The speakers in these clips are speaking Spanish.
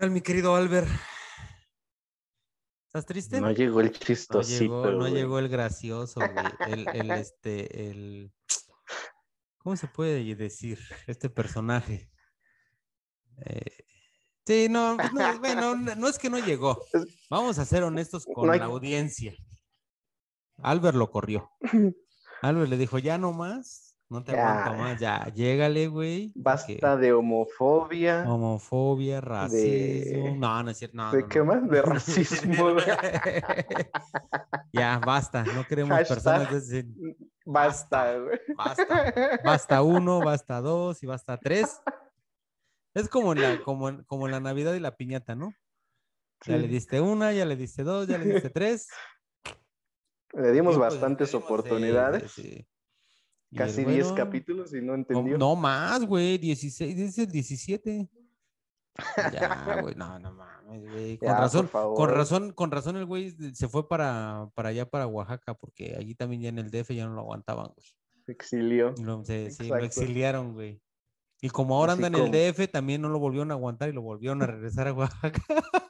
tal, mi querido Albert? ¿Estás triste? No llegó el No chistosito. llegó, no llegó el gracioso, güey. El, el, este, el. ¿Cómo se puede decir? Este personaje. Eh, sí, no, pues no, bueno, no, no es que no llegó. Vamos a ser honestos con No hay- la audiencia. Albert lo corrió. Albert le dijo, ya no más, no te Ya. aguanto más, ya, llégale, güey. Basta de homofobia. Homofobia, racismo. de- No, no es cierto. No, ¿De no, qué no. más? De racismo. güey. ya, basta, no queremos Hashtag. personas de ese. Basta, güey. Basta. Basta uno, basta dos y basta tres. Es como la, como como la Navidad y la piñata, ¿no? Ya le diste una, ya le diste dos, ya le diste tres. Le dimos de- bastantes oportunidades. sí, Casi el 10 güero- capítulos y no No, entendió. no más, güey, 16, es el 17. Ya, güey, no, no mames, güey. Con Ya, razón, con razón, con razón el güey se fue para, para allá, para Oaxaca, porque allí también ya en el DF ya no lo aguantaban, güey. Exilio. Y Lo, se- sí, lo exiliaron, güey. Y como ahora Así anda en el DF, también no lo volvieron a aguantar y lo volvieron a regresar a Oaxaca.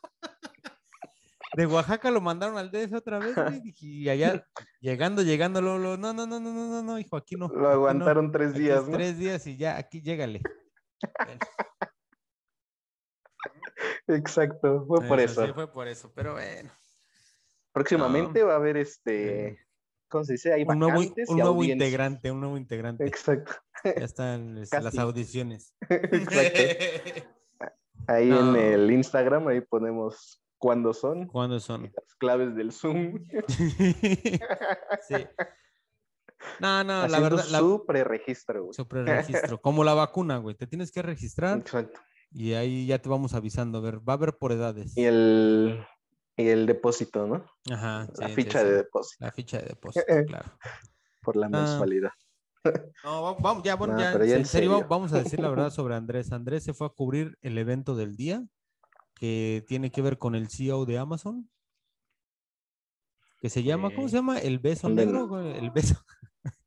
De Oaxaca lo mandaron al DF otra vez, güey. Y allá, llegando, llegando, lo, lo- no, no, no, no, no, no, no, hijo, aquí no. aquí Lo no. aguantaron tres días, ¿no? Tres días y ya, aquí llégale. Exacto, fue por eso. Sí, fue por eso, pero bueno. Próximamente va a haber este, ¿cómo se dice? Hay Un nuevo, un nuevo integrante, un nuevo integrante. Exacto, Ya están este, las audiciones. exacto. Ahí No. en el Instagram, ahí ponemos cuándo son, ¿Cuándo son? las claves del Zoom. sí. No, no, la Haciendo verdad, la, su preregistro, güey. su preregistro, como la vacuna, güey, te tienes que registrar Exacto. y ahí ya te vamos avisando, a ver, va a haber por edades. Y el, y el depósito, ¿no? Ajá, La sí, ficha de depósito La ficha de depósito, claro. por la Ah. mensualidad. No, va- vamos, ya, bueno, No, ya, ya en serio. vamos a decir la verdad sobre Andrés. Andrés se fue a cubrir el evento del día que tiene que ver con el CEO de Amazon, que se llama, ¿cómo se llama? El beso ¿Dónde negro, el beso.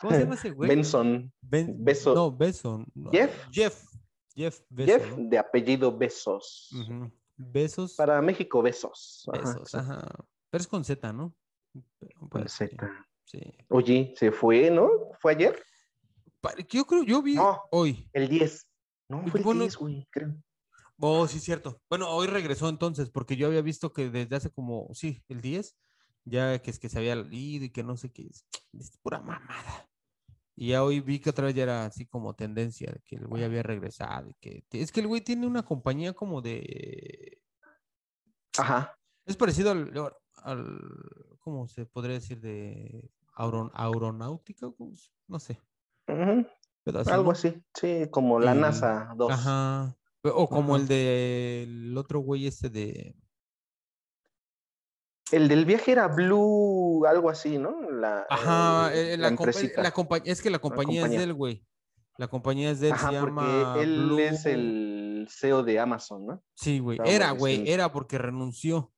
¿Cómo se llama ese güey? Benson. Ben- Beso. No, beso. no, ¿Jeff? Jeff. Jeff Beso. Jeff, ¿no? de apellido Besos. Besos. Para México, Besos. Ajá, Besos, ajá. Pero es con Z, ¿no? Con pues, sí, Z. sí. Oye, se fue, ¿no? ¿Fue ayer? Yo creo, yo vi No. hoy. El 10. No, fue el Bueno, 10, güey, creo. Oh, sí, cierto. Bueno, hoy regresó entonces, porque yo había visto que desde hace como, sí, el 10, ya que es que se había ido y que no sé qué es. Es pura mamada. Y ya hoy vi que otra vez ya era así como tendencia, de que el güey había regresado. y que es que el güey tiene una compañía como de. Ajá. Es parecido al. al ¿Cómo se podría decir? De auron- aeronáutica, ¿cómo se- no sé. Ujú, pero así, Algo ¿no? así. Sí, como la Y- NASA 2. Ajá. O como Ajá. el del otro güey este de. El del viaje era Blue, algo así, ¿no? La, Ajá, el- eh, la la, empresita. es que la compañía, es compañía. del güey. La compañía es de él, Ajá, se porque llama él Blue- es el CEO de Amazon, ¿no? Sí, güey. Era, güey, era porque renunció.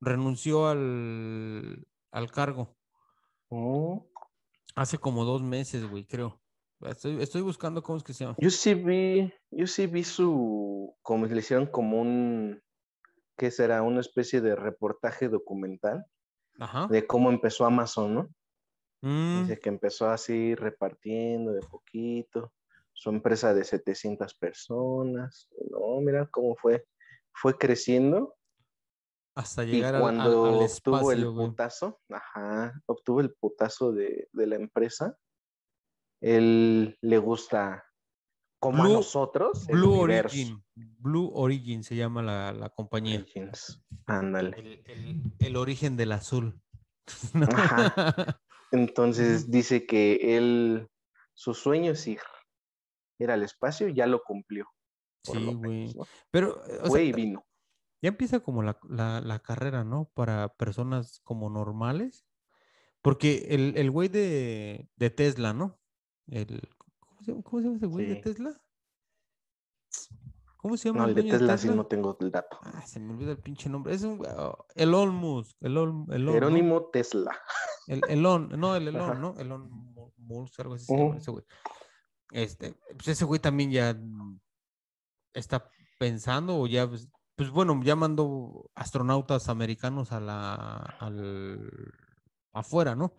Renunció al, al cargo. Oh. Hace como dos meses, güey, creo. Estoy, estoy buscando cómo es que se llama. Yo sí vi, yo sí vi su, como le hicieron como un, ¿qué será? Una especie de reportaje documental Ajá. de cómo empezó Amazon, ¿no? Mm, Dice que empezó así repartiendo de poquito, su empresa de 700 personas, no, mira cómo fue, fue creciendo hasta y llegar al, al- cuando al obtuvo el güey. putazo, ajá, obtuvo el putazo de, de la empresa, él le gusta, como a nosotros, el Blue universo. Origin. Blue Origin se llama la, la compañía. Origins, Ándale. El, el- el origen del azul. Entonces dice que él, su sueño es ir, ir al espacio, y ya lo cumplió. Sí, güey. Pero, sea, y vino. ya empieza como la, la- la carrera, ¿no? Para personas como normales. Porque el, el güey de, de Tesla, ¿no? El, ¿cómo, se llama, cómo se llama ese güey de. Tesla? ¿Cómo se llama No, el de Tesla sí no tengo el dato. Ah, se me olvida el pinche nombre. Es un oh, Elon Musk. Elon, Elon, ¿no? Jerónimo Tesla. El Elon, no, el Elon, Ajá. ¿no? Elon Mu- Musk, algo así se llama ese güey. Este, pues ese güey también ya está pensando o ya, pues, pues, bueno, ya mandó astronautas americanos a la, al, afuera, ¿no?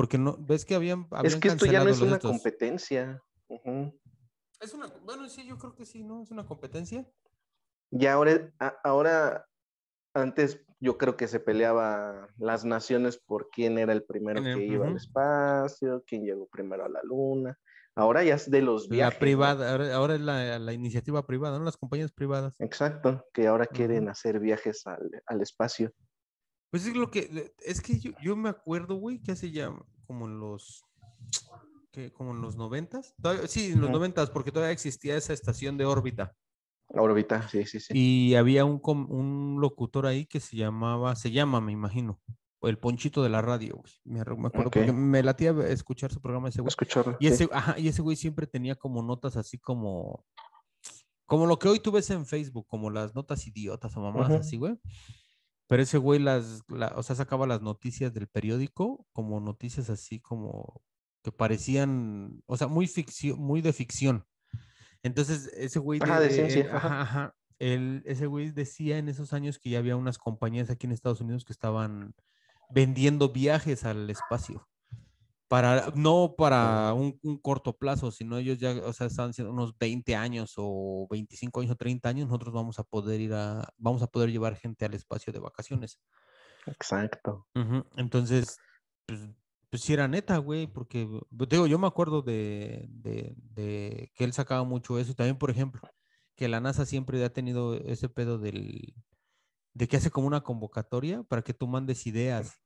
Porque no, ves que habían, Es habían que esto ya no es una estos. competencia. Es una, bueno, sí, yo creo que sí, ¿no? Es una competencia. Y ahora, a- ahora, antes yo creo que se peleaba las naciones por quién era el primero el- que iba al espacio, quién llegó primero a la luna. Ahora ya es de los viajes. La ¿no? privada, ahora, ahora es la, la iniciativa privada, ¿no? Las compañías privadas. Exacto, que ahora quieren hacer viajes al, al espacio. Pues es lo que, es que yo, yo me acuerdo, güey, que hace ya como en los, que como en los noventas, sí, en los noventas, porque todavía existía esa estación de órbita. Órbita, sí, sí, sí. Y había un, un locutor ahí que se llamaba, se llama, me imagino, o el Ponchito de la radio, güey. Me, me acuerdo, Ok. porque me latía escuchar su programa ese güey. Escucharlo. Y sí. ese, ajá, y ese güey siempre tenía como notas así como, como lo que hoy tú ves en Facebook, como las notas idiotas o mamadas Ujú. así, güey. Pero ese güey las, la- o sea, sacaba las noticias del periódico como noticias así como que parecían, o sea, muy ficción, muy de ficción. Entonces, ese güey Ajá, de él- ciencia, ajá. ajá, ajá, él- ese güey decía en esos años que ya había unas compañías aquí en Estados Unidos que estaban vendiendo viajes al espacio. Para, no para un, un corto plazo, sino ellos ya, o sea, estaban diciendo unos 20 años o 25 años o 30 años, nosotros vamos a poder ir a, vamos a poder llevar gente al espacio de vacaciones. Exacto. Entonces, pues, pues sí era neta, güey, porque, pues, digo, yo me acuerdo de, de- de que él sacaba mucho eso. Y también, por ejemplo, que la NASA siempre ha tenido ese pedo del, de que hace como una convocatoria para que tú mandes ideas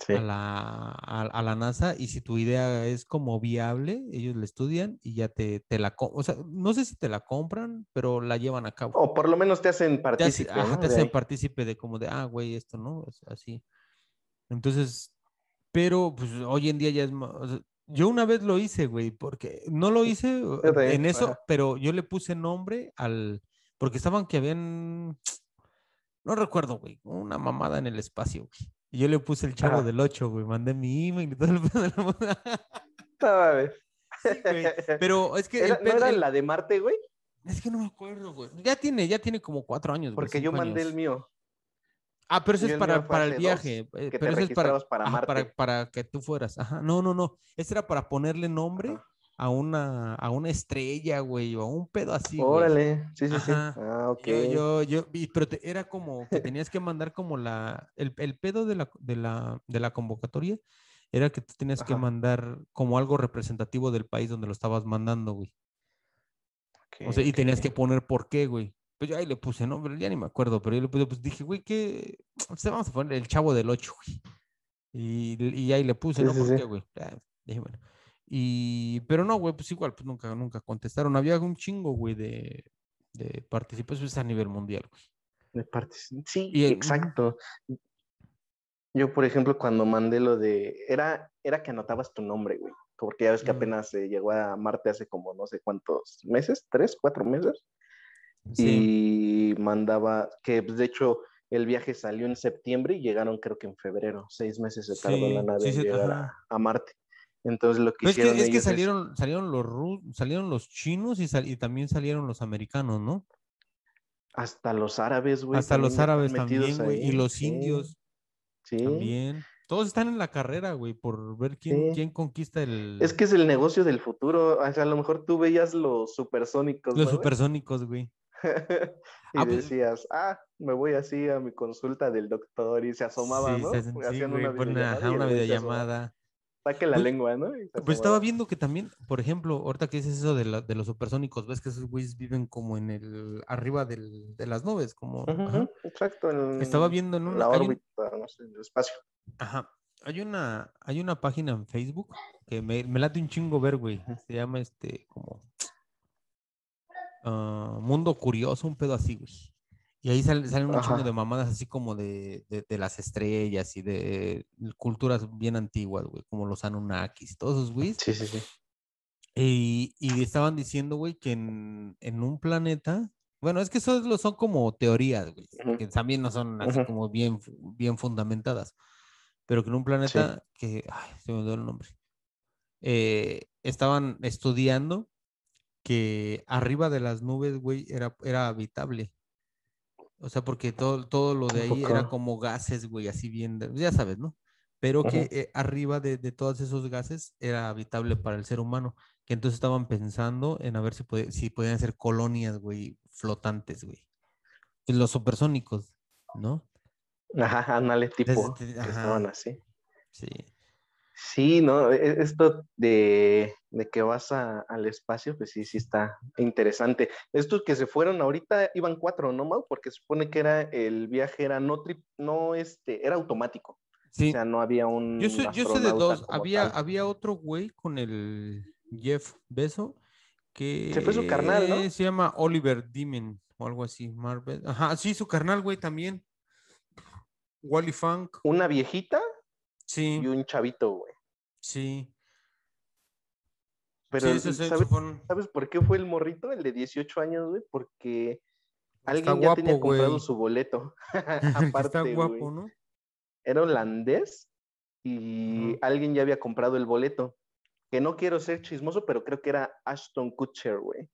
Sí. a la, a, a la NASA y si tu idea es como viable, ellos la estudian y ya te, te la, co- o sea, no sé si te la compran, pero la llevan a cabo. O por lo menos te hacen te, hace- partícipe, te de hacen ahí. partícipe de como de, ah, güey, esto, ¿no? Es así. Entonces, pero pues hoy en día ya es o sea, yo una vez lo hice, güey, porque no lo hice en eso, ajá. pero yo le puse nombre al, porque estaban que habían, no recuerdo, güey, una mamada en el espacio, güey. Y yo le puse el chavo Ajá. del 8, güey, mandé mi email y todo el pedo de la mamada. No. Sí, güey, Pero es que el ¿No era el- la de Marte, güey? es que no me acuerdo, güey. Ya tiene, ya tiene como cuatro años, güey. Porque yo mandé años. el mío. Ah, pero eso es para, para el hace dos, viaje. eh, que te pero eso es para, para ajá, para, Marte. para que tú fueras. Ajá. No, no, no. Este era para ponerle nombre Ajá. A una, a una estrella, güey, o a un pedo así, güey. Órale. Sí, sí, Ajá. sí. Ah, ok. Yo, yo, yo, y- pero te- era como que tenías que mandar como la, el, el pedo de la, de la, de la convocatoria era que tú tenías que mandar como algo representativo del país donde lo estabas mandando, güey. O Ok, sea, y tenías que poner por qué, güey. Pues yo ahí le puse, no, pero ya ni me acuerdo, pero yo le puse, pues dije, güey, ¿qué? O sea, vamos a poner el chavo del 8, güey. Y, y ahí le puse, Sí, ¿no? sí, ¿Por sí. qué, güey? Ya, dije, bueno. Y, pero no, güey, pues igual, pues nunca, nunca contestaron. Había un chingo, güey, de, de participaciones a nivel mundial, güey. De Sí, Y exacto. Yo, por ejemplo, cuando mandé lo de. Era, era que anotabas tu nombre, güey. Porque ya ves que apenas se llegó a Marte hace como no sé cuántos meses, tres, cuatro meses. Sí. Y mandaba, que pues, de hecho el viaje salió en septiembre y llegaron creo que en febrero. Seis meses se tardó Sí, la nave sí, en llegar a Marte. Entonces lo que es que, hicieron es que ellos es- salieron, salieron los ru- salieron los chinos y, sal- y también salieron los americanos, ¿no? hasta los árabes, güey. Hasta los árabes también, güey. Y los Sí, indios Sí. también. Todos están en la carrera, güey, por ver quién, Sí. quién conquista el, Es que es el negocio del futuro. O sea, a lo mejor tú veías los supersónicos. los supersónicos, güey. y Ah, pues- decías, ah, me voy así a mi consulta del doctor y se asomaba, Sí, ¿no? se hacen- sí, Hacían güey, una videollamada. ajá, una videollamada. Saque la Pues- lengua, ¿no? Pues estaba viendo que también, por ejemplo, ahorita que dices eso de, la- de los supersónicos, ves que esos güeyes viven como en el, arriba del, de las nubes, como, ajá. Exacto. en Estaba viendo en una, la hay un- órbita, no sé, en el espacio. Ajá. Hay una, hay una página en Facebook que me, me late un chingo ver, güey. Se llama este, como ah, Mundo Curioso, un pedo así, güey. Y ahí sal- salen un chingo de mamadas así como de, de, de las estrellas y de culturas bien antiguas, güey, como los Anunnakis, todos esos güeyes. Sí, sí, sí. Y, y estaban diciendo, güey, que en, en un planeta, bueno, es que eso es son como teorías, güey, Ujú. que también no son así Ujú. como bien, bien fundamentadas, pero que en un planeta que, ay, se me olvidó el nombre, eh, estaban estudiando que arriba de las nubes, güey, era, era habitable. O sea, porque todo, todo lo de ¿A ahí era como gases, güey, así bien, ya sabes, ¿no? Pero que eh, arriba de, de todos esos gases era habitable para el ser humano, que entonces estaban pensando en a ver si, puede- si podían hacer colonias, güey, flotantes, güey. Los supersónicos, ¿no? Ajá, ándale, tipo, Desde- que ajá. estaban así. Sí. Sí, ¿no? E- Esto de, de que vas a- al espacio, pues sí, sí está interesante. Estos que se fueron ahorita iban cuatro, ¿no, Mau? Porque supone que era el viaje era no trip, no este, era automático. Sí. O sea, no había un Yo sé, yo sé de dos. Había, tal. había otro güey con el Jeff Beso que Se fue su carnal, ¿no? se llama Oliver Dimen o algo así. Marvel. Ajá, sí, su carnal, güey, también. Wally Funk. Una viejita Sí, y un chavito, güey. Sí. Pero sí, esos- esos ¿sabes, fueron- ¿sabes por qué fue el morrito, el de 18 años, güey? Porque Está alguien ya tenía comprado su boleto. Que está Aparte, guapo. ¿no? era holandés y alguien ya había comprado el boleto. Que no quiero ser chismoso, pero creo que era Ashton Kutcher, güey.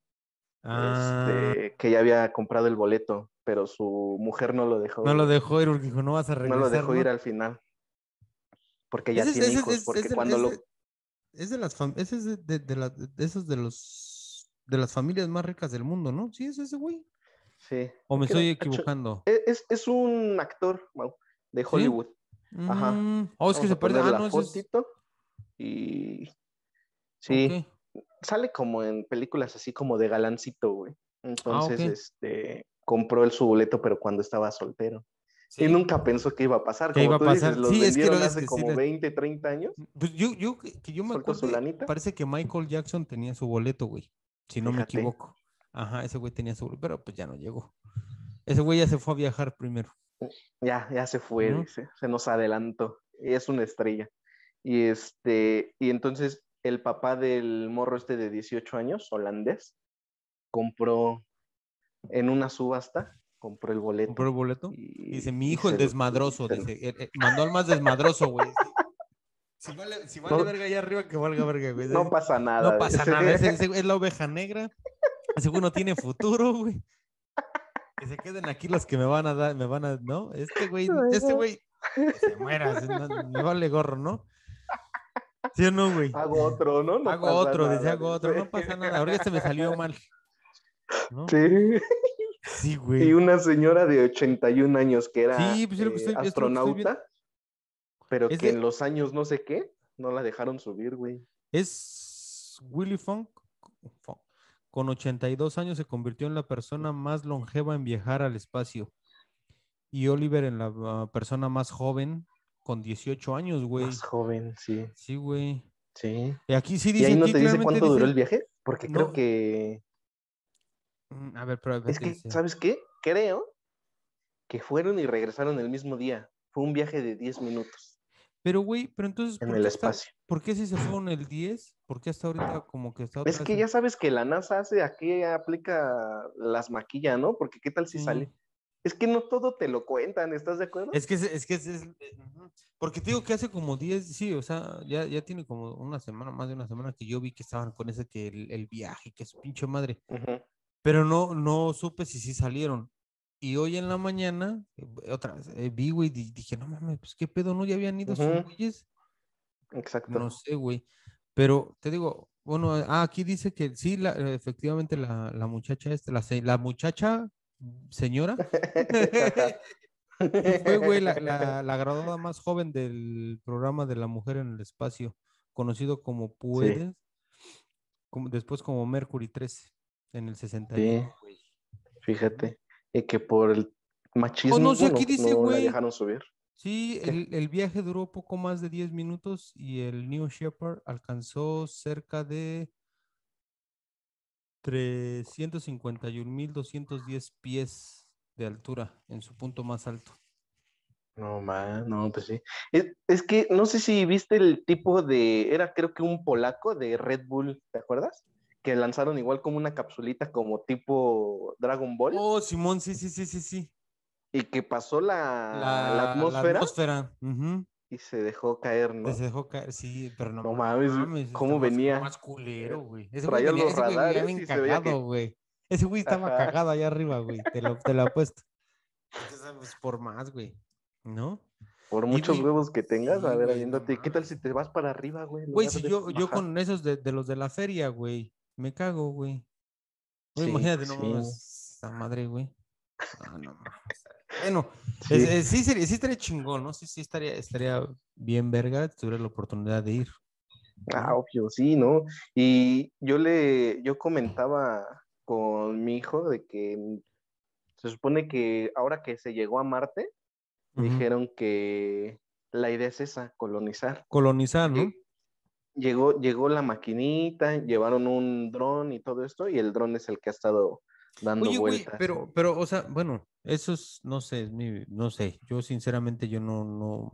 Ah, Este, que ya había comprado el boleto, pero su mujer no lo dejó. no lo dejó ir porque dijo, no vas a No regresar. lo dejó ¿no? ir al final. Porque ya Ese tiene ese hijos. es- porque cuando lo. es de las fam- ese es de, de- de la- de esos de los de las familias más ricas del mundo, ¿no? Sí, es ese güey. Sí. O me estoy equivocando. Es, es- es un actor, Mau, de Hollywood. Ajá. Mm, Oh, es que Vamos se a parece. poner Ah, la no, ese es- fotito Y. Sí. sale como en películas así como de galancito, güey. Entonces, ok. este, compró el su boleto, pero cuando estaba soltero. Sí. Y nunca pensó que iba a pasar. Como iba a dices, los Sí, es que lo- hace sí como les- 20, 30 años. Pues yo, yo, que yo me acuerdo, parece que Michael Jackson tenía su boleto, güey. Si no me equivoco. Ajá, ese güey tenía su boleto, pero pues ya no llegó. Ese güey ya se fue a viajar primero. Ya, ya se fue, dice. Se nos adelantó. Es una estrella. Y este, y entonces el papá del morro este de 18 años, holandés, compró en una subasta, compró el boleto. Compró el boleto. y- Dice, mi hijo el desmadroso. se Dice, eh, eh, mandó al más desmadroso, güey. Si vale, si vale No. verga allá arriba, que valga verga, güey. No pasa nada. No pasa nada. Ese, ese es la oveja negra. Ese güey no tiene futuro, güey. Que se queden aquí los que me van a dar, me van a, ¿no? Este güey, este güey, que se muera, se- no- me vale gorro, ¿no? ¿Sí o no, güey? Hago otro, ¿no? No hago pasa otro, nada, dice, hago otro, no pasa nada. Ahorita se me salió mal. ¿no? Sí. Sí, Y una señora de 81 años que era Sí, pues eh, estoy- astronauta, pero Es que de- en los años no sé qué, no la dejaron subir, güey. Es Willy Funk, Funk, con 82 años se convirtió en la persona más longeva en viajar al espacio. Y Oliver en la ah, persona más joven con 18 años, güey. Más joven, sí, Sí, güey. sí. Y aquí sí ¿Y dice. ahí no te dice cuánto duró el viaje? Porque No. creo que... Mm, A ver, pero Es que. ¿sabes qué? Creo que fueron y regresaron el mismo día. Fue un viaje de 10 minutos Pero, güey, pero entonces. en ¿por el espacio. ¿Por qué si se fueron el 10? ¿Por qué hasta ahorita como que está Es que ya sabes que la NASA hace, aquí aplica las maquillas, ¿no? Porque qué tal si Sí. sale. Es que no todo te lo cuentan, ¿estás de acuerdo? Es que es, es que es, porque te digo que hace como 10, sí, o sea, ya, ya tiene como una semana, más de una semana que yo vi que estaban con ese que el, el viaje, que es pinche madre. Pero no, no supe si sí salieron. Y hoy en la mañana, eh, otra vez, eh, vi, güey, di- dije, no mames, pues qué pedo, ¿no? Ya habían ido sus güeyes. Exacto. No sé, güey. Pero te digo, bueno, ah, aquí dice que sí, la- eh, efectivamente la, la muchacha esta, la, la muchacha señora, fue, güey, la, la, la graduada más joven del programa de la mujer en el espacio, conocido como Puedes, como, después como Mercury 13, en el 61, güey. Fíjate. Y que por el machismo Oh, no, sí, no, aquí dice, no la güey. dejaron subir. Sí, el, el viaje duró poco más de 10 minutos y el New Shepard alcanzó cerca de 351.210 pies de altura en su punto más alto. No, man, no, pues sí. Es, es que no sé si viste el tipo de, era creo que un polaco de Red Bull, ¿te acuerdas? Que lanzaron igual como una capsulita como tipo Dragon Ball Oh, Simón, sí, sí, sí, sí, sí. y que pasó la, La, la la atmósfera atmósfera, y se dejó caer, ¿no? Se dejó caer, sí, pero no, No mames, ¿cómo está más- venía? Más culero, güey. Ese güey Traía venía- los ese güey venía radares bien que- güey. Ese güey estaba Ajá. cagado allá arriba, güey. Te lo, te lo apuesto. Entonces, pues, por más, güey. ¿No? Por muchos huevos que tengas, sí, a ver, aviéndote. ¿Qué tal mames. si te vas para arriba, güey? Güey, si yo, yo con esos de, de los de la feria, güey, me cago, güey. Güey, Sí, imagínate, pues no sí. mames, esa madre, güey. No, no. Bueno, Sí. es- es- sí, sería- sí estaría chingón, ¿no? Sí, sí, estaría, estaría bien verga si tuviera la oportunidad de ir. Ah, obvio, sí, ¿no? Y yo le, yo comentaba con mi hijo de que se supone que ahora que se llegó a Marte, dijeron que la idea es esa, colonizar. Colonizar, ¿no? Llegó, llegó la maquinita, llevaron un dron y todo esto, y el dron es el que ha estado dando Oye, güey, vueltas. pero, pero, o sea, bueno, eso es, no sé, es mi- no sé, yo sinceramente yo no, no,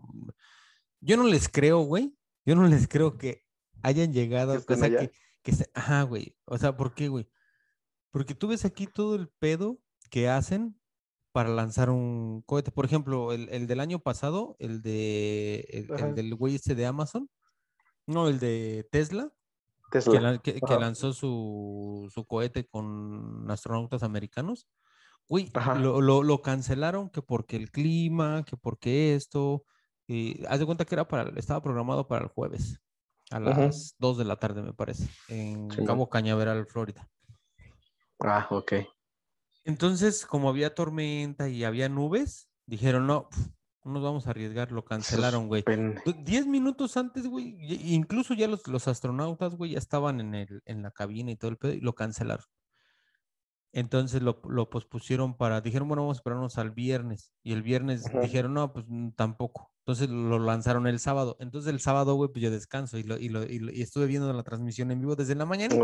yo no les creo, güey, yo no les creo que hayan llegado, ¿Que o sea, que, que se- ajá, güey, o sea, ¿por qué, güey? Porque tú ves aquí todo el pedo que hacen para lanzar un cohete, por ejemplo, el, el del año pasado, el de, el, el del güey este de Amazon, no, el de Tesla, que, Tesla. que- que Ajá. lanzó su, su cohete con astronautas americanos. Ajá. lo, lo- lo cancelaron que porque el clima, que porque esto. Y haz de cuenta que era para, estaba programado para el jueves, a las 2 de la tarde, me parece, en. Cabo Cañaveral, Florida. Ah, ok. Entonces, como había tormenta y había nubes, dijeron, no, no nos vamos a arriesgar, lo cancelaron, güey. Du- Diez minutos antes, güey, incluso ya los, los astronautas, güey, ya estaban en, el, en la cabina y todo el pedo y lo cancelaron. Entonces lo, lo pospusieron para, dijeron, bueno, vamos a esperarnos al viernes. Y el viernes Ajá. dijeron, no, pues tampoco. Entonces lo lanzaron el sábado. Entonces el sábado, güey, pues yo descanso y, lo, y, lo- y lo- y estuve viendo la transmisión en vivo desde la mañana.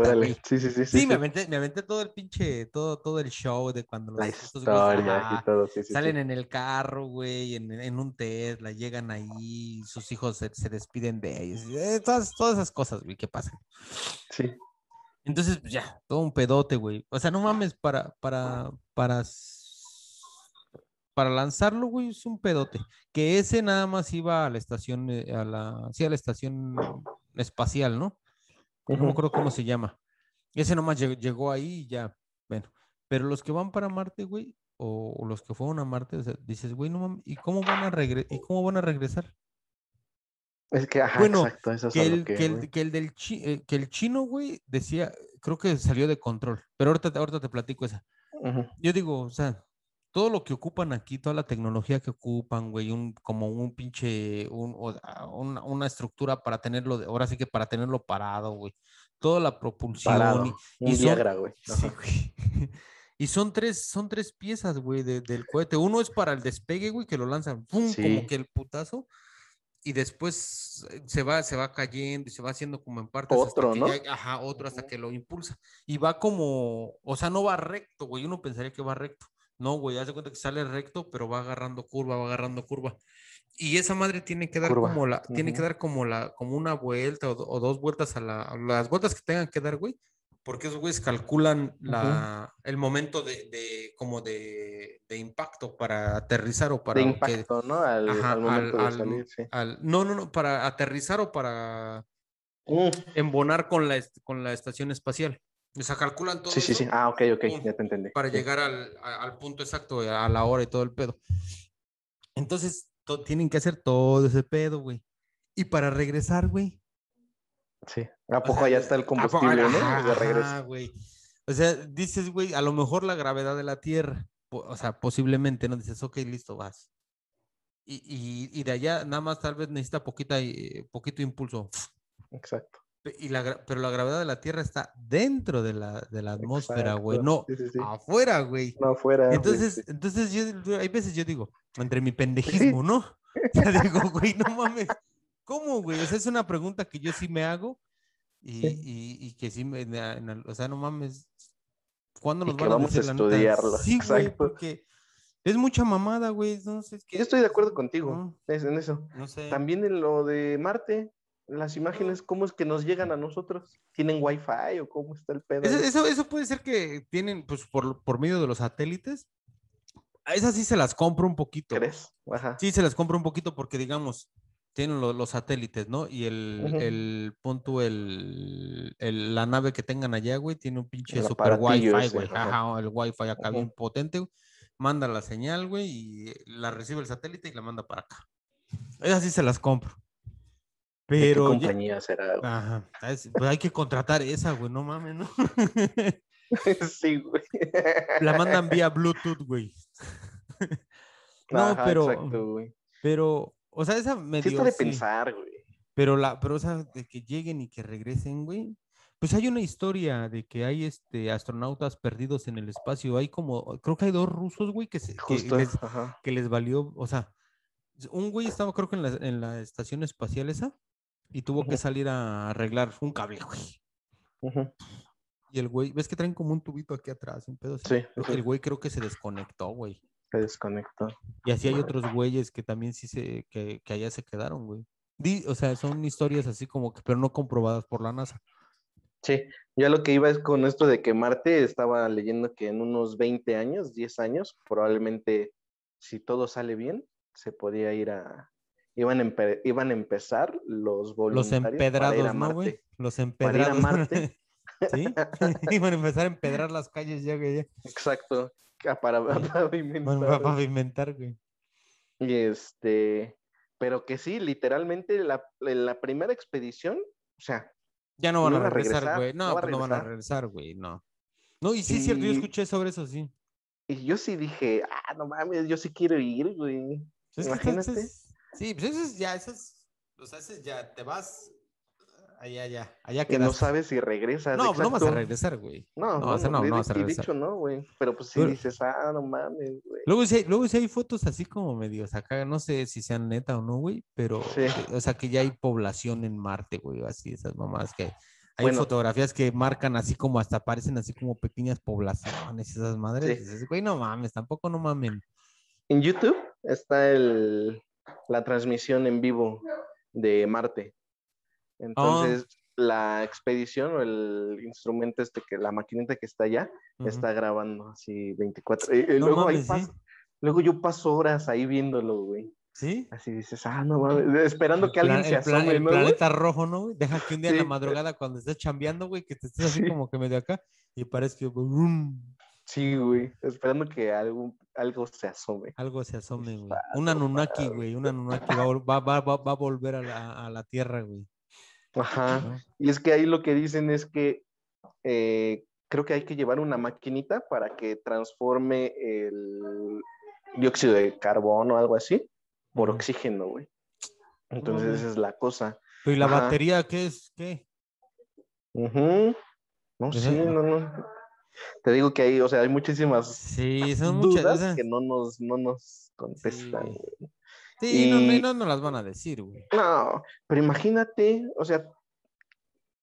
Sí, sí, sí. Sí, Sí, me aventé, me aventé todo el pinche, todo, todo el show de cuando los, güeyes, historia ajá, y todo, sí, sí. Salen sí. en el carro, güey, en, en un Tesla, llegan ahí, sus hijos se, se despiden de ellos. eh, todas, todas esas cosas, güey, que pasan. Sí. Entonces, pues ya, todo un pedote, güey. O sea, no mames, para, para, para, para lanzarlo, güey, es un pedote. Que ese nada más iba a la estación, eh, a la, sí, a la estación espacial, ¿no? No me Ujú. acuerdo cómo se llama. Ese nomás llegó, llegó ahí y ya. Bueno, pero los que van para Marte, güey, o, o los que fueron a Marte, o sea, dices, güey, no mames, ¿y cómo van a regre- ¿y cómo van a regresar? Es que, ajá, Bueno, exacto, eso es Que el, que que, el, voy. que el del chi- eh, que el chino, güey, decía, creo que salió de control, pero ahorita, te- ahorita te platico esa. Yo digo, o sea, todo lo que ocupan aquí, toda la tecnología que ocupan, güey, un, como un pinche, un, ah, una, una estructura para tenerlo, ahora sí que para tenerlo parado, güey. Toda la propulsión. Parado. y- y son- Viagra, güey. Sí, güey. Y son tres, son tres piezas, güey, de- del cohete. Uno es para el despegue, güey, que lo lanzan, ¡pum! Sí. como que el putazo. Y después eh, se va, se va cayendo y se va haciendo como en partes. hasta Otro, que ¿no? ya- ajá, otro hasta que lo impulsa. Y va como, o sea, no va recto, güey. Uno pensaría que va recto. No, güey, haz de cuenta que sale recto, pero va agarrando curva, va agarrando curva. Y esa madre tiene que dar Curva, como la, tiene que dar como la, como una vuelta o, do- o dos vueltas a la, a las vueltas que tengan que dar, güey. Porque esos güeyes calculan la, el momento de, de como de, de impacto para aterrizar o para De que- impacto, ¿no? Al, ajá, al momento al- de al- salir, sí. al- no, no, no, para aterrizar o para Mm, embonar con la, con la estación espacial. O sea, calculan todo Sí, sí, eso sí. Ah, ok, ok, ya te entendí. para Sí. llegar al, al punto exacto, a la hora y todo el pedo. Entonces, to- tienen que hacer todo ese pedo, güey. Y para regresar, güey. Sí. ¿A o poco sea, allá está el ¿a poco- combustible, no? De regreso. ajá, güey. O sea, dices, güey, a lo mejor la gravedad de la Tierra, o sea, posiblemente, ¿no? Dices, ok, listo, vas. Y, y, y de allá nada más tal vez necesita poquita, eh, poquito impulso. Exacto. Y la, pero la gravedad de la Tierra está dentro de la, de la atmósfera, güey, no. Sí, sí, sí. afuera, güey. No afuera. sí, Entonces, sí. entonces yo, hay veces yo digo, entre mi pendejismo, ¿no? O sea, digo, güey, no mames, ¿cómo, güey? O sea, es una pregunta que yo sí me hago y, Sí. y- y que sí me, en- en- o sea, no mames, ¿cuándo nos van a vamos a la neta? estudiarlo, Sí, güey, exacto. porque es mucha mamada, güey, no sé, es que... Yo estoy de acuerdo contigo no, en eso. no sé. También en lo de Marte, las imágenes, ¿cómo es que nos llegan a nosotros? ¿Tienen wifi o cómo está el pedo? Eso, eso, eso puede ser que tienen, pues, por, por medio de los satélites. A esas sí se las compro un poquito. ¿Crees? Ajá. Sí, se las compro un poquito porque, digamos, tienen lo- los satélites, ¿no? Y el, el punto, el, el- la nave que tengan allá, güey, tiene un pinche El super wifi, ese, güey. ajá. El wifi acá bien potente, güey. Manda la señal, güey, y la recibe el satélite y la manda para acá. Esas sí se las compro. ¿De qué Pero compañía será? Ajá, es- pues hay que contratar esa, güey, no mames, ¿no? sí, güey. La mandan vía Bluetooth, güey. No, Ajá, pero, Exacto, güey. pero, o sea, esa Sí medio está de sí, pensar, güey. pero la, pero o sea, de que lleguen y que regresen, güey. Pues hay una historia de que hay este astronautas perdidos en el espacio. Hay como, creo que hay dos rusos, güey, que, se, que les, que les valió, o sea, un güey estaba creo que en la, en la estación espacial esa y tuvo que salir a arreglar un cable, güey. Y el güey, ves que traen como un tubito aquí atrás, un pedo así? Sí, sí, El güey creo que se desconectó, güey. se desconectó. Y así hay otros güeyes que también sí se, que, que allá se quedaron, güey. Di- o sea, son historias así como que, pero no comprobadas por la NASA. Sí, ya lo que iba es con esto de que Marte estaba leyendo que en unos 20 años, 10 años, probablemente si todo sale bien, se podía ir a... Iban empe- iban a empezar los Los voluntarios para ir empedrados, a ¿no, güey? Marte. Los Para ir a empedrados. Marte. ¿Sí? Iban a empezar a empedrar las calles ya, güey. ya. Exacto, ca- para, para pavimentar. Bueno, para pavimentar, güey. Y este, pero que sí, literalmente la, la primera expedición, o sea, Ya no van a regresar, güey. No, no va a pues no van a regresar. güey, no. No, y sí es cierto, yo escuché sobre eso, sí. y yo sí dije, ah, no mames, yo sí quiero ir, güey. Es que Imagínate. Sí, pues eso es ya, eso es, o sea, ese es ya, te vas allá, allá, allá Que no sabes si regresas. No, pues no vas a exacto. regresar, güey. No, No, o sea, no, de- no vas a regresar. hecho no, güey. Pero pues sí Pero- dices, ah, no mames, güey. Luego sí, hay- luego sí hay fotos así como medio acá, no sé si sean neta o no, güey, pero, Sí. que- o sea, que ya hay población en Marte, güey, así, esas mamás que hay Bueno. fotografías que marcan así como hasta parecen así como pequeñas poblaciones, esas madres. Sí. dices, güey, no mames, tampoco no mamen. En YouTube está el, la transmisión en vivo de Marte. Entonces, la expedición o el instrumento este que, la maquinita que está allá, está grabando así 24. y- y No luego, ahí mames, sí. luego yo paso horas ahí viéndolo, güey. ¿Sí? Así dices, ah, no mames, esperando El que alguien plan- se el plan- asome, el ¿no? güey? planeta rojo, ¿no? Deja que un día en la madrugada cuando estés chambeando, güey, que te estés así Sí. como que medio acá y parece que Sí, güey, esperando que algo, algo se asome. algo se asome, güey. Ah, Un Anunnaki, güey, un Anunnaki va, va, va, va, a volver a la, a la Tierra, güey. Ajá. ¿no? Y es que ahí lo que dicen es que eh, creo que hay que llevar una maquinita para que transforme el dióxido de carbono o algo así por oxígeno, güey. Entonces esa es la cosa. ¿y la Ajá. batería qué es? ¿Qué? Ujú. No, sí, no, no. Te digo que hay, o sea, hay muchísimas Sí, son muchas. dudas o sea, que no nos, no nos contestan. Sí. sí, no, no, y- no, no las van a decir, güey. No, pero imagínate, o sea,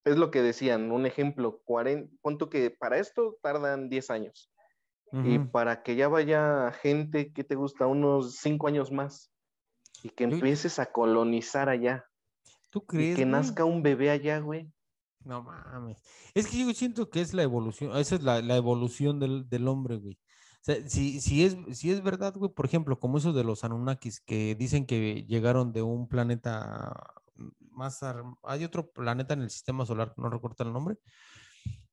es lo que decían, un ejemplo, 40, punto que para esto tardan 10 años. Y para que ya vaya gente, ¿qué te gusta? Unos 5 años más. Y que empieces a colonizar allá. ¿Tú Y crees? que güey? nazca un bebé allá, güey. No mames. Es que yo siento que es la evolución, esa es la, la evolución del, del hombre, güey. O sea, si, si, es, si es verdad, güey, por ejemplo, como eso de los Anunnakis, que dicen que llegaron de un planeta más... Hay otro planeta en el sistema solar, no recuerdo el nombre.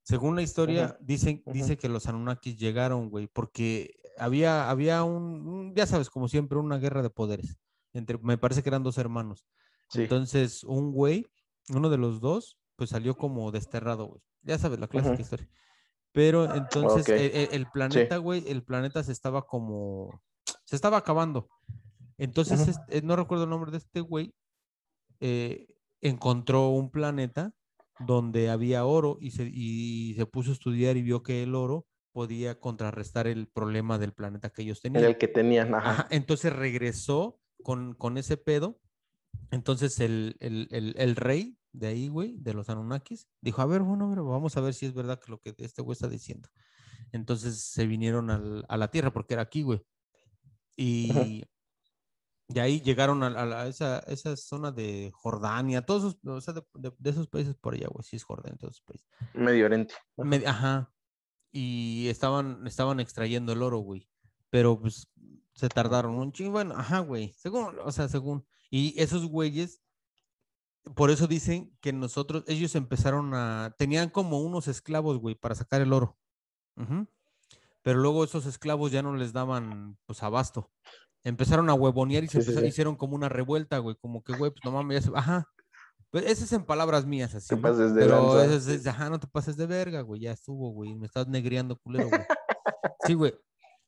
Según la historia, dicen, dice que los Anunnakis llegaron, güey, porque había, había un, un- ya sabes, como siempre, una guerra de poderes. Entre, me parece que eran dos hermanos. Sí. Entonces, un güey, uno de los dos, pues salió como desterrado, güey. Ya sabes, la clásica Ujú. historia. Pero entonces Ok. el, el- el planeta, güey, el planeta se estaba como, se estaba acabando. Entonces, Ujú. este- eh, no recuerdo el nombre de este güey, eh, encontró un planeta donde había oro y se, y se puso a estudiar y vio que el oro podía contrarrestar el problema del planeta que ellos tenían. Era el que tenían, ajá. Ajá, entonces regresó con, con ese pedo. Entonces el, el, el, el rey de ahí, güey, de los Anunnakis, dijo, a ver, bueno, ver, vamos a ver si es verdad que lo que este güey está diciendo. Entonces se vinieron al- a la Tierra porque era aquí, güey. Y de ahí llegaron a, a esa, esa zona de Jordania, todos esos, o sea, de, de- de esos países por allá, güey, sí es Jordania, todos esos países. Medio Oriente. Ajá. Y estaban, estaban extrayendo el oro, güey. Pero pues se tardaron un chingo. Bueno, ajá, güey. Según, o sea, según. Y esos güeyes, por eso dicen que nosotros, ellos empezaron a, tenían como unos esclavos, güey, para sacar el oro. Pero luego esos esclavos ya no les daban, pues, abasto. Empezaron a huevonear y se Sí, sí, empeza- sí. hicieron como una revuelta, güey, como que, güey, pues, no mames, ya se... Ajá. Pues, Ese es en palabras mías, así, Te ¿no? pases de Pero es, es, ajá, no te pases de verga, güey, ya estuvo, güey, me estás negreando, culero, güey. Sí, güey.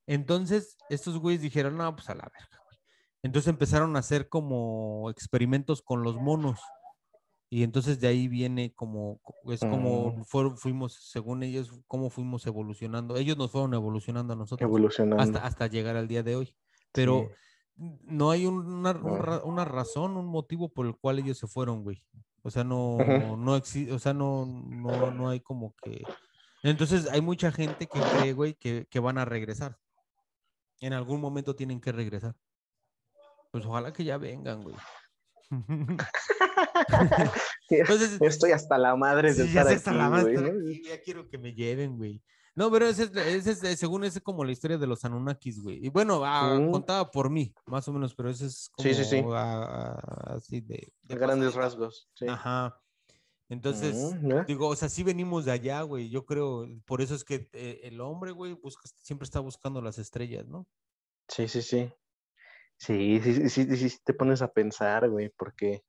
Entonces, estos güeyes dijeron, no, pues a la verga, güey. Entonces empezaron a hacer como experimentos con los monos. Y entonces de ahí viene como, co- es como Mm. fueron- fuimos, según ellos, cómo fuimos evolucionando. Ellos nos fueron evolucionando a nosotros Evolucionando. hasta, hasta llegar al día de hoy. Pero Sí. no hay un- una, una razón, un motivo por el cual ellos se fueron, güey. O sea, no, no existe, o sea, no, no, no hay como que. Entonces hay mucha gente que cree, güey, que, que van a regresar. En algún momento tienen que regresar. Pues ojalá que ya vengan, güey. Entonces, Estoy hasta la madre de Sí, estar aquí, hasta la madre güey, ya quiero que me lleven, güey. No, pero ese, es- ese es, eh, según ese, es como la historia de los Anunnakis, güey. Y bueno, ah, Mm. contada por mí, más o menos, pero ese es como Sí, sí, sí. ah, ah, así de, de grandes pasadita. rasgos. Ajá. Entonces, Mm, mira. digo, o sea, sí venimos de allá, güey. Yo creo, por eso es que eh, el hombre, güey, busca, siempre está buscando las estrellas, ¿no? Sí, sí, sí. Sí, sí, sí, sí, sí, sí te pones a pensar, güey, porque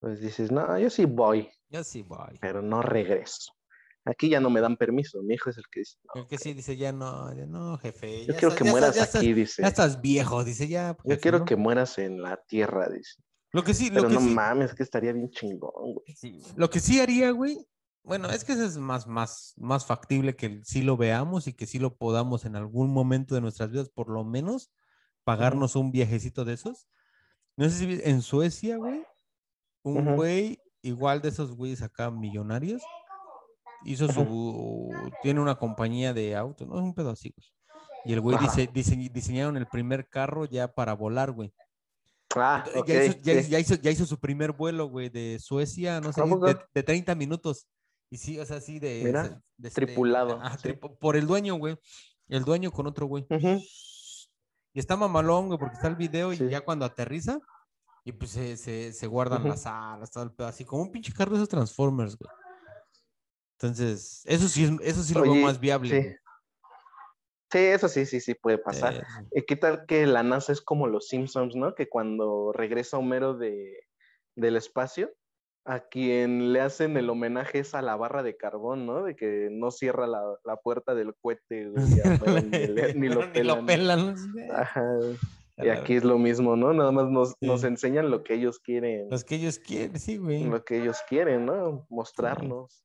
pues dices, no, yo sí voy, Ya sí, voy. pero no regreso. Aquí ya no me dan permiso, mi hijo es el que dice, no, El que sí dice, ya no, ya no, jefe. yo quiero que mueras aquí, dice. Ya estás viejo, dice, ya. Yo jefe, quiero que mueras en la tierra, dice. Lo que sí, lo Pero que no mames, que estaría bien chingón, güey. Lo que sí haría, güey, bueno, es que eso es más, más, más factible que sí lo veamos y que sí lo podamos en algún momento de nuestras vidas, por lo menos, pagarnos un viajecito de esos. No sé si en Suecia, güey, un güey, igual de esos güeyes acá millonarios, hizo su, tiene una compañía de autos, no es un pedo así, güey. Y el güey dice, dise- diseñaron el primer carro ya para volar, güey. Ah, Entonces, ok, ya, hizo, ya, sí. ya hizo, ya hizo su primer vuelo, güey, de Suecia, no sé, de, de 30 minutos. Y sí, o sea, sí, de. Mira, de- de este, tripulado, ajá, sí. tripu- por el dueño, güey. El dueño con otro, güey. Ujú. Y está mamalón, güey, porque está el video Sí. y ya cuando aterriza, y pues se, se, se guardan las alas, todo el pedo, así como un pinche carro de esos Transformers, güey. Entonces, eso sí, es, eso sí lo veo más viable. sí. eso sí, sí, sí puede pasar. Eh, ¿Y qué tal que la NASA es como los Simpsons, ¿no? Que cuando regresa Homero de, del espacio, a quien le hacen el homenaje es a la barra de carbón, ¿no? De que no cierra la, la puerta del cohete, güey, ni, le- ni lo Ni lo pelan. pelan. Ajá. Y aquí es lo mismo, ¿no? Nada más nos, nos enseñan lo que ellos quieren, Los que ellos quieren, sí, güey. lo que ellos quieren, ¿no? Mostrarnos.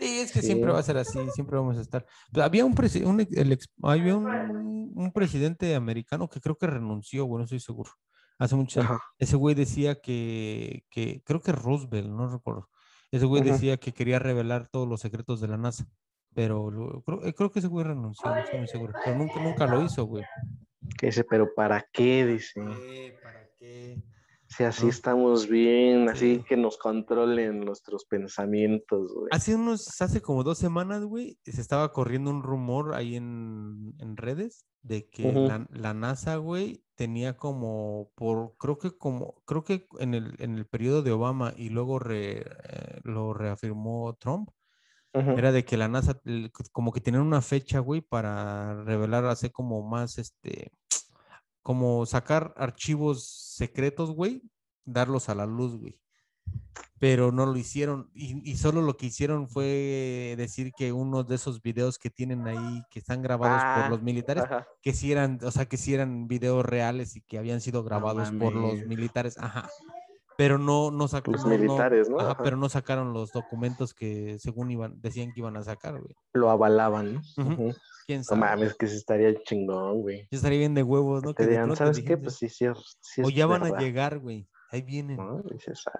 Sí, es que Sí. siempre va a ser así, siempre vamos a estar. Pero había un, presi- un, el ex- había un, un presidente americano que creo que renunció, bueno, estoy seguro, hace mucho tiempo. Ajá. Ese güey decía que, que, creo que Roosevelt, no recuerdo. Ese güey decía que quería revelar todos los secretos de la NASA. Pero lo- creo, eh, creo que ese güey renunció, no estoy muy seguro. Pero nunca, nunca lo hizo, güey. Que dice, pero ¿para qué? Dice. ¿Para qué? Si así ¿no? estamos bien, así Sí. que nos controlen nuestros pensamientos, güey. Hace unos, hace como dos semanas, güey, se estaba corriendo un rumor ahí en, en redes de que la, la NASA, güey, tenía como por, creo que como, creo que en el, en el periodo de Obama y luego re- eh, lo reafirmó Trump, era de que la NASA como que tenían una fecha, güey, para revelar, hacer como más, este, como sacar archivos secretos, güey, darlos a la luz, güey. Pero no lo hicieron y, y solo lo que hicieron fue decir que uno de esos videos que tienen ahí, que están grabados Ah, por los militares, Ajá. que sí eran, o sea, que sí eran videos reales y que habían sido grabados por los militares, ajá. Pero no, no Los sacaron, militares, ¿no? ajá, Ajá. pero no sacaron los documentos que según iban, decían que iban a sacar, güey. Lo avalaban, ¿no? Ujú. Ujú. ¿Quién No sabe? mames, que sí estaría chingón, güey. Estaría bien de huevos, ¿no? Que pronto ¿sabes qué? Pues sí, sí, sí o ya van a verdad", llegar, güey. Ahí vienen. ¿no? Dices, "A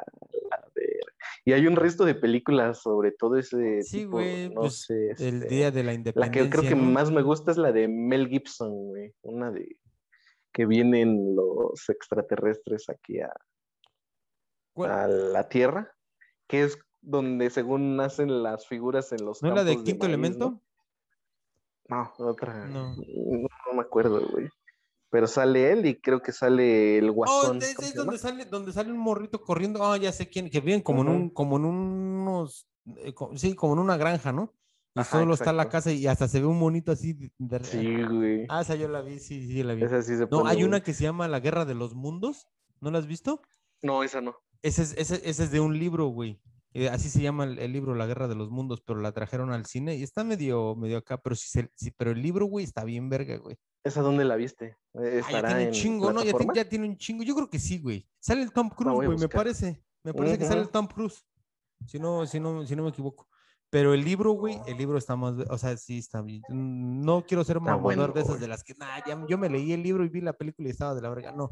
la verga". Y hay un resto de películas sobre todo ese Sí, tipo, güey, no pues, sé, El este, día de la La independencia. que creo que ¿no? más me gusta es la de Mel Gibson, güey. Una de que vienen los extraterrestres aquí a, a la Tierra, que es donde según nacen las figuras en los ¿No es la de campos quinto maíz, elemento? ¿no? No, otra. No. No, no me acuerdo, güey. Pero sale él y creo que sale el Oh, guasón. es, ¿cómo es donde sale, donde sale un morrito corriendo. Ah, ya sé quién, que viven como en un, como en unos, eh, sí, como en una granja, ¿no? Y Ajá, solo está la exacto. casa y hasta se ve un monito así. de- Sí, güey. Ah, esa yo la vi, sí, sí, la vi. Esa sí se No, hay una que se llama La Guerra de los Mundos. ¿No la has visto? No, esa no. Ese es, ese, ese es de un libro, güey. Eh, así se llama el, el libro, La Guerra de los Mundos, pero la trajeron al cine y está medio, medio acá, pero sí, se- sí, pero el libro, güey, está bien verga, güey. ¿Esa dónde la viste? Eh, Ah, ya ¿Estará tiene un chingo, ¿no? Ya tiene, ya tiene un chingo. Yo creo que sí, güey. Sale el Tom Cruise, voy a güey, me parece. Me parece que sale el. Tom Cruise. Si no, si no, si no me equivoco. Pero el libro, güey, el libro está más, o sea, sí está bien. No quiero ser mamador bueno, de esas de las que, nah, ya, yo me leí el libro y vi la película y estaba de la verga. No.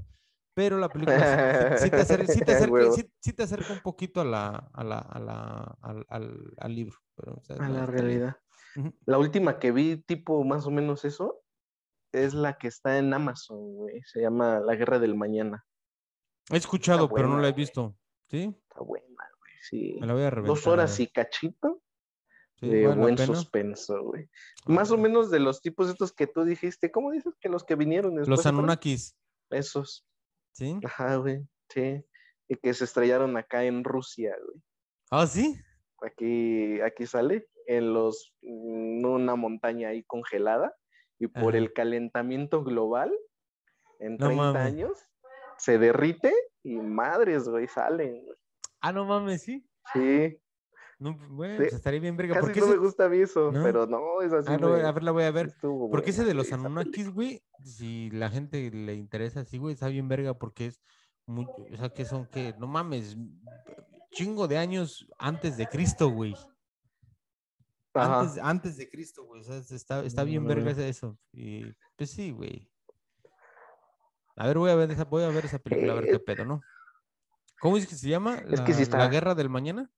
Pero la película sí, te acerca, sí te acerca- Huevo. sí- sí te acerca un poquito a la, a la, a la, al, al- al libro. Pero, o sea, A la realidad. La última que vi, tipo más o menos eso, es la que está en Amazon, güey. Se llama La Guerra del Mañana. He escuchado, pero no la he visto. ¿Sí? Está buena, güey. Sí. Me la voy a reventar. Dos horas y cachito de ¿vale la buen suspenso, güey. Más o menos de los tipos estos que tú dijiste. ¿Cómo dices que los que vinieron después? Los? Anunnakis, Esos. ¿Sí? Ajá, güey. Sí. Y que se estrellaron acá en Rusia, güey. Ah, sí. Aquí, aquí sale, en los, en una montaña ahí congelada, y por Ajá. el calentamiento global, en No 30 mames. años, se derrite y madres, güey, salen. güey. Ah, no mames, sí. Sí, No, pues, bueno, Sí. pues estaría bien verga. casi ¿Por qué no ese- me gusta a mí eso, ¿No? pero no, es así. Ah, no, güey. a ver, la voy a ver. Estuvo Porque ese de los Anunnakis, güey, si la gente le interesa así, güey, está bien verga porque es muy, o sea, que son que, no mames, chingo de años antes de Cristo, güey. Antes, antes de Cristo, güey. O sea, está, está bien Mm. verga eso. Y pues sí, güey. A ver, voy a ver esa, voy a ver esa película, a ver qué Eh, pedo, ¿no? ¿Cómo es que se llama? Es que sí ¿La- está- ¿La guerra del mañana?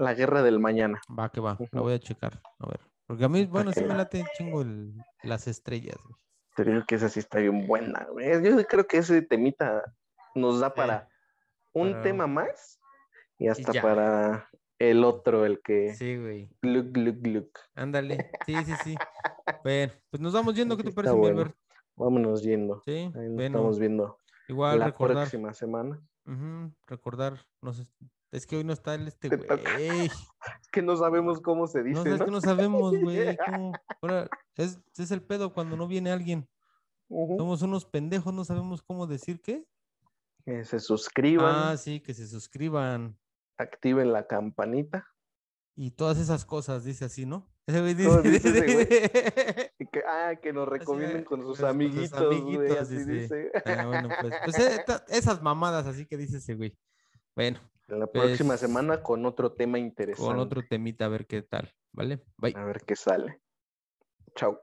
La guerra del mañana. Va, que va, la Ujú. voy a checar. A ver. Porque a mí, bueno, sí me la- late chingo el- las estrellas, güey. Te digo que esa sí está bien buena, güey. Yo creo que ese temita nos da para un para- tema más y hasta para el otro, el que Sí, güey. gluk, gluk, gluk. Ándale. Sí, sí, sí. Bueno, pues nos vamos yendo. ¿Qué te parece, bueno. Albert? Vámonos yendo. Sí, Ahí nos bueno. estamos viendo Igual la recordar. próxima semana. recordar. No sé. Es que hoy no está el este, Te güey. Es que no sabemos cómo se dice, No, ¿no? es que no sabemos, güey. es, es el pedo cuando no viene alguien. Somos unos pendejos, no sabemos cómo decir qué. Que se suscriban, Ah, sí, que se suscriban activen la campanita y todas esas cosas, dice así, ¿no? Ese güey dice, ¿Cómo dice ese güey? que, ah, que nos recomienden con sus con sus amiguitos, güey, amiguitos, así dice. dice. Ah, bueno, pues, pues, eh, esas mamadas así que dice ese güey. Bueno, La próxima semana con otro tema interesante. con otro temita a ver qué tal, ¿vale? Bye. A ver qué sale. Chao.